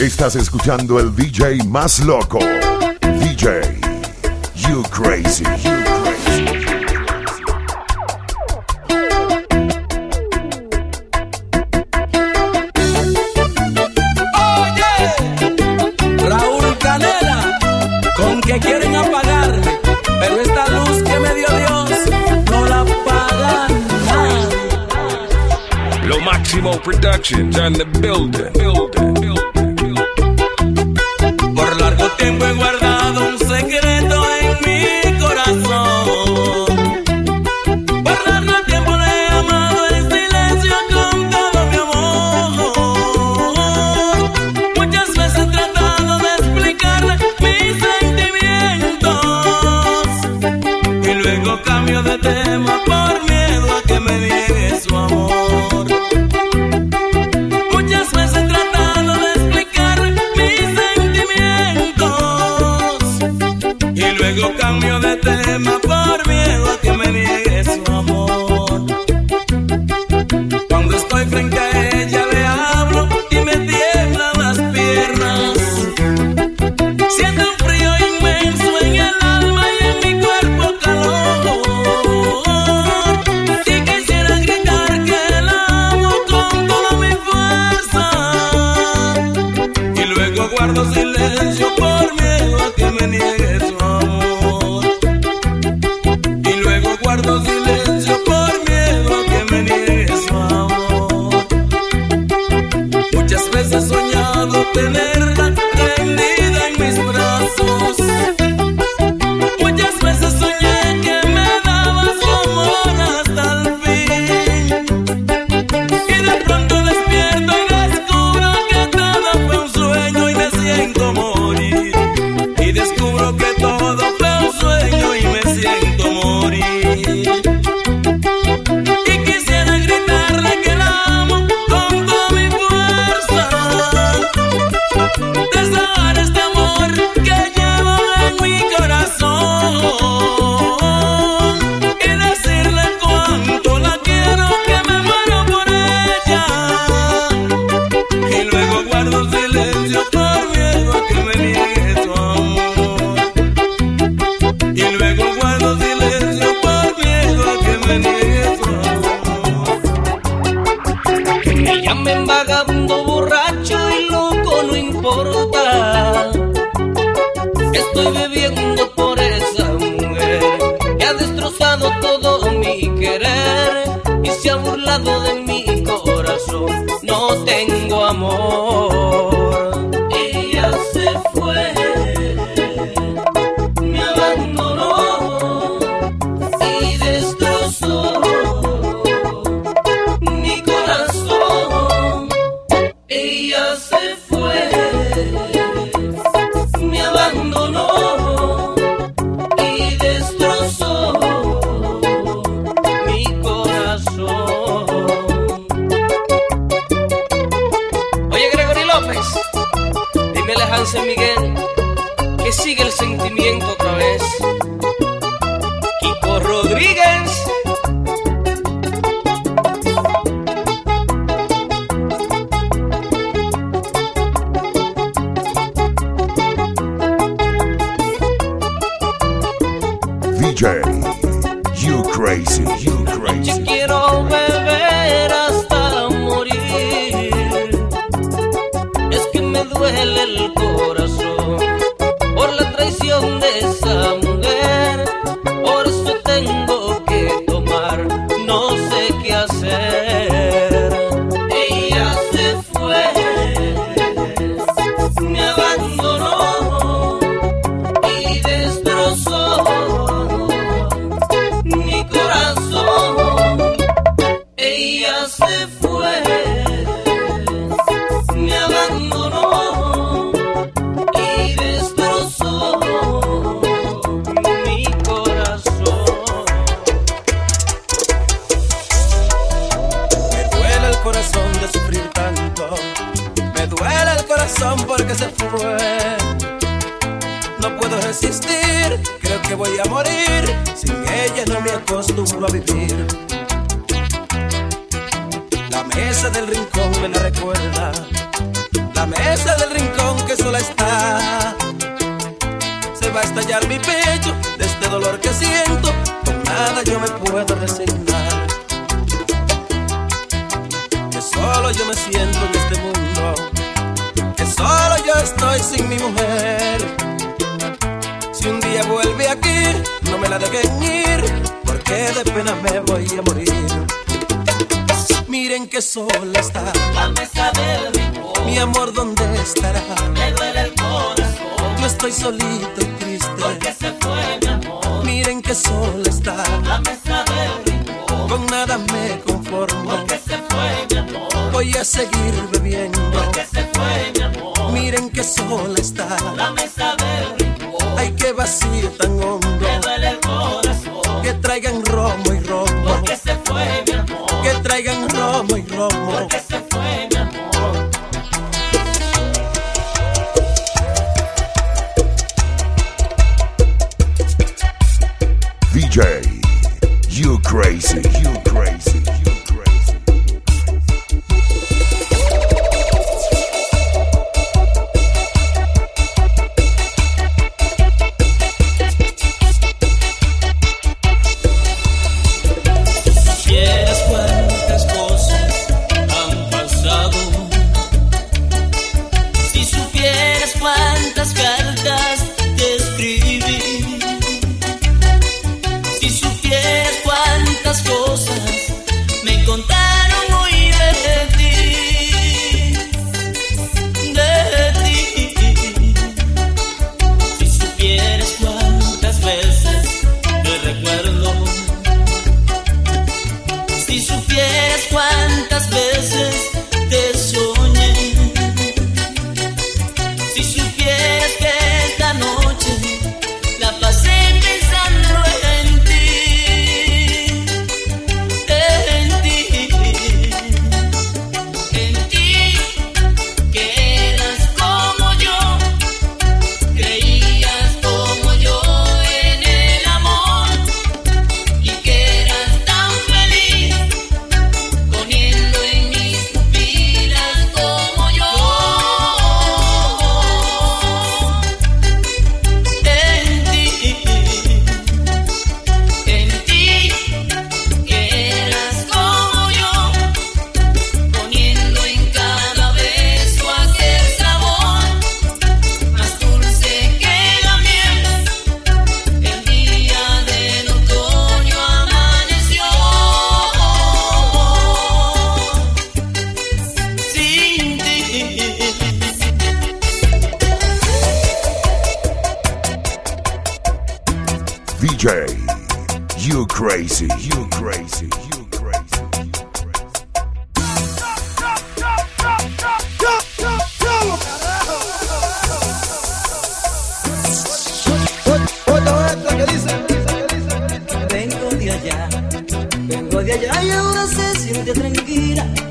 Estás escuchando el DJ más loco. DJ, you crazy, you crazy. Oye, Raúl Canela, con que quieren apagarme, pero esta luz que me dio Dios no la apagan. Lo máximo productions on the building, building. tiempo en guardar. vagabundo, borracho y loco, no importa. Estoy bebiendo por esa mujer que ha destrozado todo mi querer y se ha burlado de mí. López. Dímele Hansen Miguel que sigue el sentimiento otra vez. Kiko Rodríguez. DJ, you crazy, you crazy. de sufrir tanto. Me duele el corazón porque se fue. No puedo resistir, creo que voy a morir. Sin ella no me acostumbro a vivir. La mesa del rincón me la recuerda. La mesa del rincón que sola está. Se va a estallar mi pecho de este dolor que siento. Con nada yo me puedo resignar. dejen ir, porque de pena me voy a morir. Miren que sola está, mi amor dónde estará. Me duele el corazón, yo estoy solito y triste, porque se fue mi amor. Miren que sola está, la mesa del con nada me conformo, porque se fue mi amor. Voy a seguir bebiendo, porque se fue mi amor. Miren que sola está, la mesa del rincón. Ay, qué vacío tan hondo. Vengo de allá, vengo de allá. Y ahora se siente tranquila.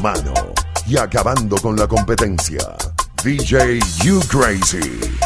mano y acabando con la competencia. DJ You Crazy.